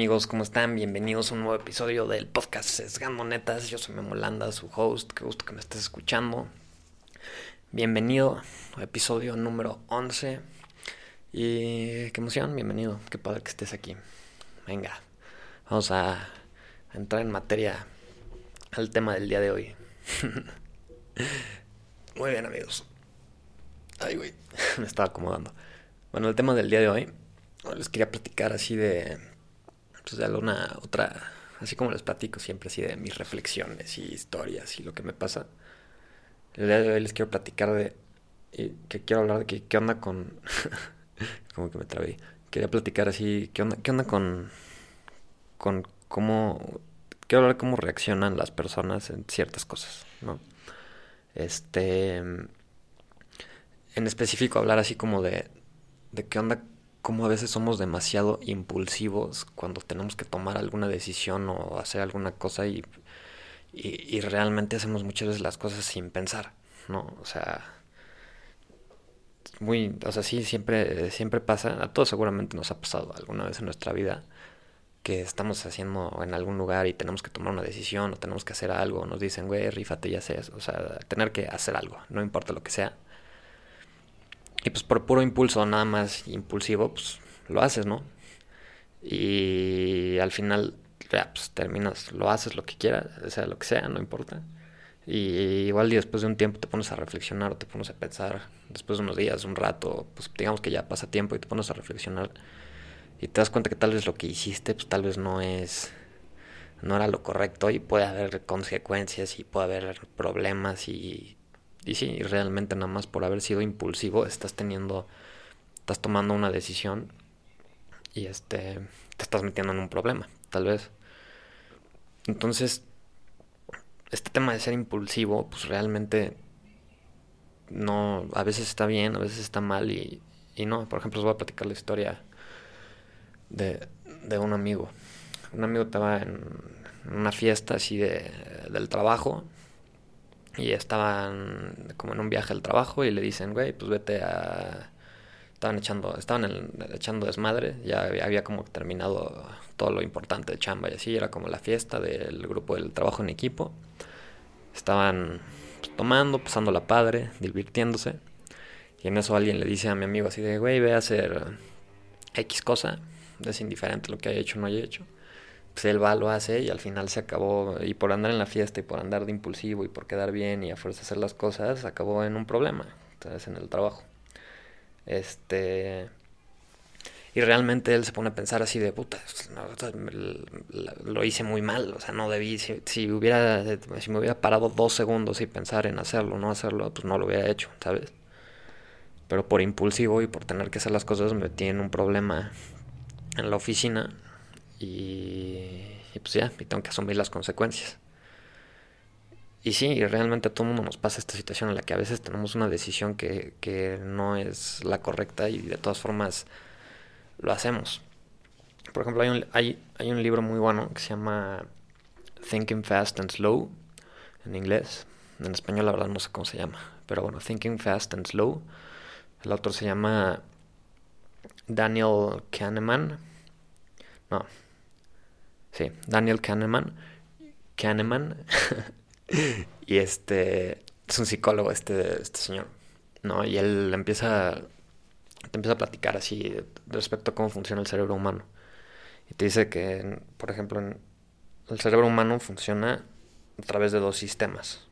¿Qué tal amigos? ¿Cómo están? Bienvenidos a un nuevo episodio del podcast Sesgando Netas. Yo soy Memo Landa, su host. Qué gusto que me estés escuchando. Bienvenido al episodio número 11. Y qué emoción, bienvenido. Qué padre que estés aquí. Venga, vamos a entrar en materia al tema del día de hoy. Muy bien amigos. Ay, güey, me estaba acomodando. Bueno, el tema del día de hoy, les quería platicar así de pues, alguna otra, así como les platico siempre, así de mis reflexiones y historias y lo que me pasa. El día de hoy les quiero platicar de, que quiero hablar de que, qué onda con, como que me trabé, quería platicar así, qué onda, qué onda con, con cómo, quiero hablar cómo reaccionan las personas en ciertas cosas, ¿no? Este, en específico hablar así como de, de qué onda cómo a veces somos demasiado impulsivos cuando tenemos que tomar alguna decisión o hacer alguna cosa y, y, realmente hacemos muchas veces las cosas sin pensar, ¿no? O sea, muy, o sea, sí, siempre, siempre pasa, a todos seguramente nos ha pasado alguna vez en nuestra vida que estamos haciendo en algún lugar y tenemos que tomar una decisión o tenemos que hacer algo, nos dicen, güey, rífate y haces, o sea, tener que hacer algo, no importa lo que sea y pues por puro impulso, nada más impulsivo, pues lo haces, ¿no? Y al final, ya, pues terminas, lo haces lo que quieras, sea lo que sea, no importa. Y igual después de un tiempo te pones a reflexionar te pones a pensar, después de unos días, un rato, pues digamos que ya pasa tiempo y te pones a reflexionar y te das cuenta que tal vez lo que hiciste, pues tal vez no es, no era lo correcto y puede haber consecuencias y puede haber problemas y y sí, realmente nada más por haber sido impulsivo estás teniendo, estás tomando una decisión y este, te estás metiendo en un problema, tal vez. Entonces, este tema de ser impulsivo, pues realmente no, a veces está bien, a veces está mal y, y no. Por ejemplo, os voy a platicar la historia de, de un amigo. Un amigo estaba en una fiesta así de, del trabajo y estaban como en un viaje al trabajo y le dicen, güey, pues vete a... Estaban echando, estaban echando desmadre, ya había, como terminado todo lo importante de chamba y así, era como la fiesta del grupo del trabajo en equipo. Estaban pues, tomando, pasando la padre, divirtiéndose. Y en eso alguien le dice a mi amigo así de, güey, ve a hacer X cosa, es indiferente lo que haya hecho o no haya hecho pues él va, lo hace y al final se acabó, y por andar en la fiesta y por andar de impulsivo y por quedar bien y a fuerza hacer las cosas, acabó en un problema, entonces en el trabajo. Este... Y realmente él se pone a pensar así de puta, lo hice muy mal, o sea, no debí, si, hubiera, si me hubiera parado dos segundos y pensar en hacerlo, no hacerlo, pues no lo hubiera hecho, ¿sabes? Pero por impulsivo y por tener que hacer las cosas me en un problema en la oficina y, pues ya, y tengo que asumir las consecuencias. Y sí, realmente a todo mundo nos pasa esta situación en la que a veces tenemos una decisión que, que no es la correcta y de todas formas lo hacemos. Por ejemplo, hay un, hay, hay un libro muy bueno que se llama Thinking Fast and Slow, en inglés. En español la verdad no sé cómo se llama. Pero bueno, Thinking Fast and Slow. El autor se llama Daniel Kahneman. No, Sí, Daniel Kahneman. Kahneman. y este es un psicólogo este, este señor. ¿No? Y él empieza te empieza a platicar así respecto a cómo funciona el cerebro humano. Y te dice que, por ejemplo, el cerebro humano funciona a través de dos sistemas.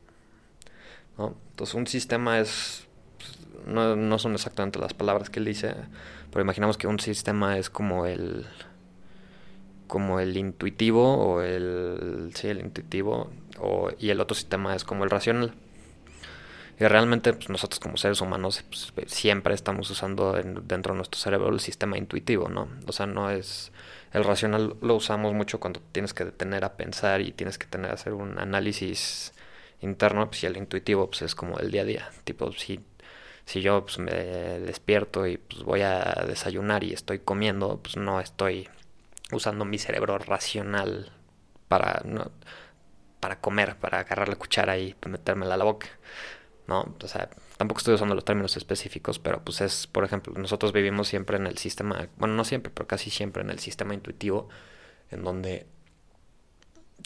¿no? Entonces, un sistema es. No, no son exactamente las palabras que él dice, pero imaginamos que un sistema es como el como el intuitivo o el sí el intuitivo o, y el otro sistema es como el racional. Y realmente pues, nosotros como seres humanos pues, siempre estamos usando dentro de nuestro cerebro el sistema intuitivo no o sea no es el racional lo usamos mucho cuando tienes que detener a pensar y tienes que tener hacer un análisis interno pues, y el intuitivo pues es como el día a día. Tipo si si yo pues, me despierto y pues voy a desayunar y estoy comiendo pues no estoy usando mi cerebro racional para, para comer, para agarrar la cuchara y metérmela a la boca. ¿no? O sea, tampoco estoy usando los términos específicos, pero pues es, por ejemplo, nosotros vivimos siempre en el sistema, bueno, no siempre, pero casi siempre en el sistema intuitivo, en donde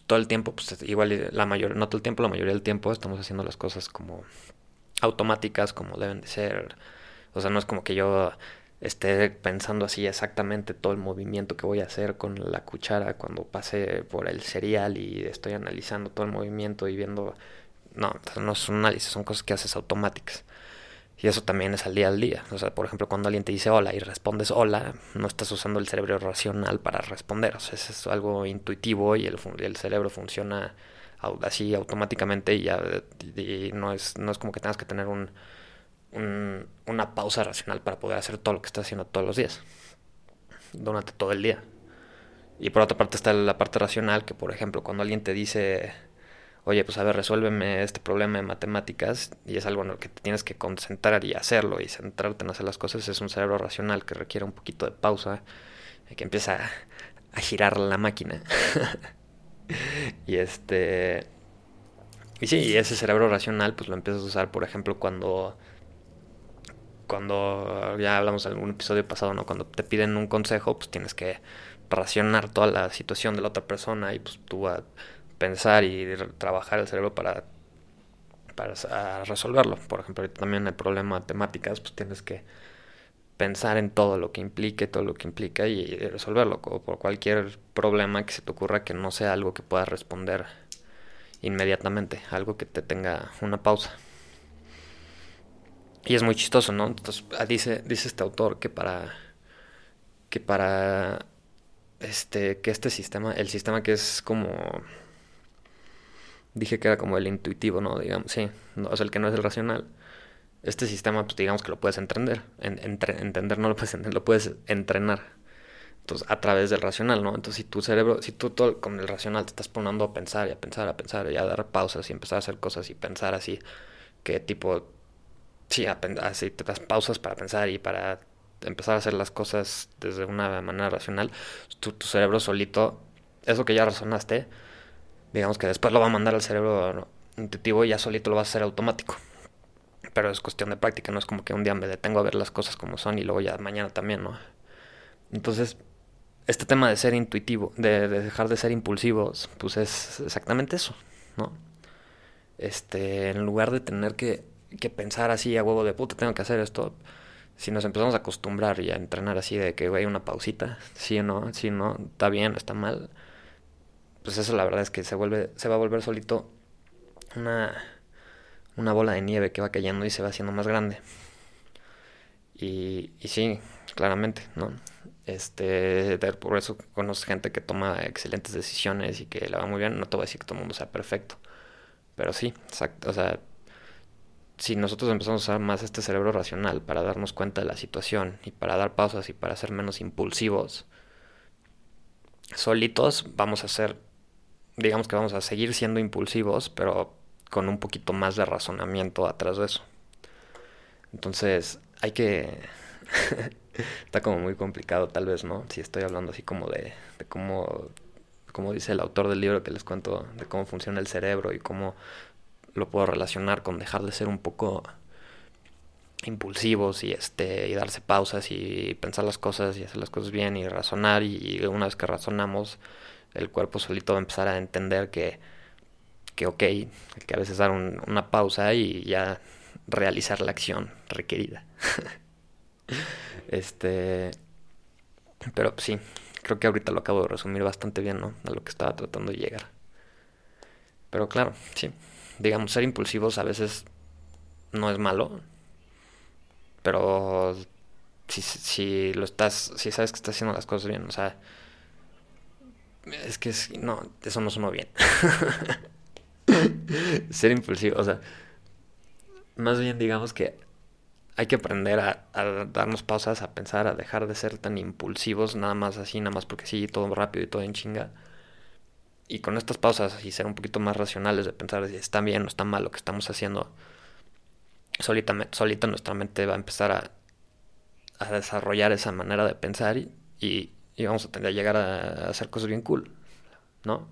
todo el tiempo, pues igual la mayor, no todo el tiempo, la mayoría del tiempo estamos haciendo las cosas como automáticas, como deben de ser. O sea, no es como que yo esté pensando así exactamente todo el movimiento que voy a hacer con la cuchara cuando pase por el cereal y estoy analizando todo el movimiento y viendo... No, no es un análisis, son cosas que haces automáticas. Y eso también es al día al día. O sea, por ejemplo, cuando alguien te dice hola y respondes hola, no estás usando el cerebro racional para responder. O sea, es algo intuitivo y el, el cerebro funciona así automáticamente y ya no, es, no es como que tengas que tener un, una pausa racional para poder hacer todo lo que estás haciendo todos los días, durante todo el día. Y por otra parte está la parte racional, que por ejemplo, cuando alguien te dice oye, pues a ver, resuélveme este problema de matemáticas y es algo en lo que te tienes que concentrar y hacerlo y centrarte en hacer las cosas, es un cerebro racional que requiere un poquito de pausa, que empieza a, girar la máquina. y este... Y sí, ese cerebro racional pues lo empiezas a usar, por ejemplo, cuando... Cuando ya hablamos en algún episodio pasado, ¿no? Cuando te piden un consejo, pues tienes que racionar toda la situación de la otra persona y pues tú a pensar y trabajar el cerebro para, para resolverlo. Por ejemplo, ahorita también el problema de matemáticas, pues tienes que pensar en todo lo que implique, todo lo que implica y resolverlo. O por cualquier problema que se te ocurra que no sea algo que puedas responder inmediatamente, algo que te tenga una pausa. Y es muy chistoso, ¿no? Entonces, ah, dice, dice este autor que para que para este que este sistema, el sistema que es como dije que era como el intuitivo, ¿no? Digamos, sí, o sea, el que no es el racional. Este sistema, pues digamos que lo puedes entender. entender no lo puedes entender, lo puedes entrenar. Entonces, a través del racional, ¿no? Entonces, si tu cerebro, si tú todo con el racional te estás poniendo a pensar y a pensar, a pensar y a dar pausas y empezar a hacer cosas y pensar así, que tipo, sí, así te das pausas para pensar y para empezar a hacer las cosas desde una manera racional, tu, cerebro solito, eso que ya razonaste, digamos que después lo va a mandar al cerebro intuitivo y ya solito lo va a hacer automático. Pero es cuestión de práctica, no es como que un día me detengo a ver las cosas como son y luego ya mañana también, ¿no? Entonces, este tema de ser intuitivo, de, dejar de ser impulsivos, pues es exactamente eso, ¿no? Este, en lugar de tener que, que pensar así a huevo de puta, tengo que hacer esto, si nos empezamos a acostumbrar y a entrenar así de que hay una pausita, sí o no, sí o no, está bien, está mal, pues eso la verdad es que se vuelve, se va a volver solito una, una bola de nieve que va cayendo y se va haciendo más grande. Y, sí, claramente, ¿no? Este, por eso conozco gente que toma excelentes decisiones y que la va muy bien. No te voy a decir que todo el mundo sea perfecto. Pero sí, exacto. O sea, si nosotros empezamos a usar más este cerebro racional para darnos cuenta de la situación y para dar pausas y para ser menos impulsivos, solitos vamos a ser digamos que vamos a seguir siendo impulsivos, pero con un poquito más de razonamiento atrás de eso. Entonces, hay que... Está como muy complicado tal vez, ¿no? Si estoy hablando así como de, de cómo, como dice el autor del libro que les cuento, de cómo funciona el cerebro y cómo lo puedo relacionar con dejar de ser un poco impulsivos y este y darse pausas y pensar las cosas y hacer las cosas bien y razonar y una vez que razonamos el cuerpo solito va a empezar a entender que, que ok, que a veces dar una pausa y ya realizar la acción requerida. este, pero sí, creo que ahorita lo acabo de resumir bastante bien, ¿no? A lo que estaba tratando de llegar. Pero claro, sí, digamos, ser impulsivos a veces no es malo, pero si, si lo estás, si sabes que estás haciendo las cosas bien, o sea, es que no, eso no sonó bien. Ser impulsivo, o sea, más bien digamos que hay que aprender a, darnos pausas, a pensar, a dejar de ser tan impulsivos, nada más así, nada más porque sí, todo rápido y todo en chinga. Y con estas pausas y ser un poquito más racionales de pensar si está bien o está mal lo que estamos haciendo, solita, solita nuestra mente va a empezar a, a desarrollar esa manera de pensar y y vamos a tener a llegar a, hacer cosas bien cool, ¿no?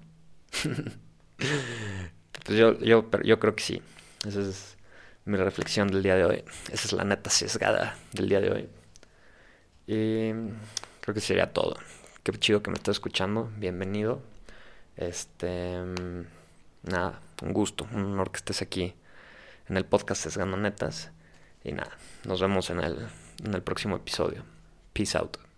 pues yo, yo, yo creo que sí. Esa es mi reflexión del día de hoy. Esa es la neta sesgada del día de hoy. Y creo que sería todo. Qué chido que me estés escuchando. Bienvenido. Este. Nada, un gusto, un honor que estés aquí en el podcast Sesgando Netas. Y nada, nos vemos en el, en el próximo episodio. Peace out.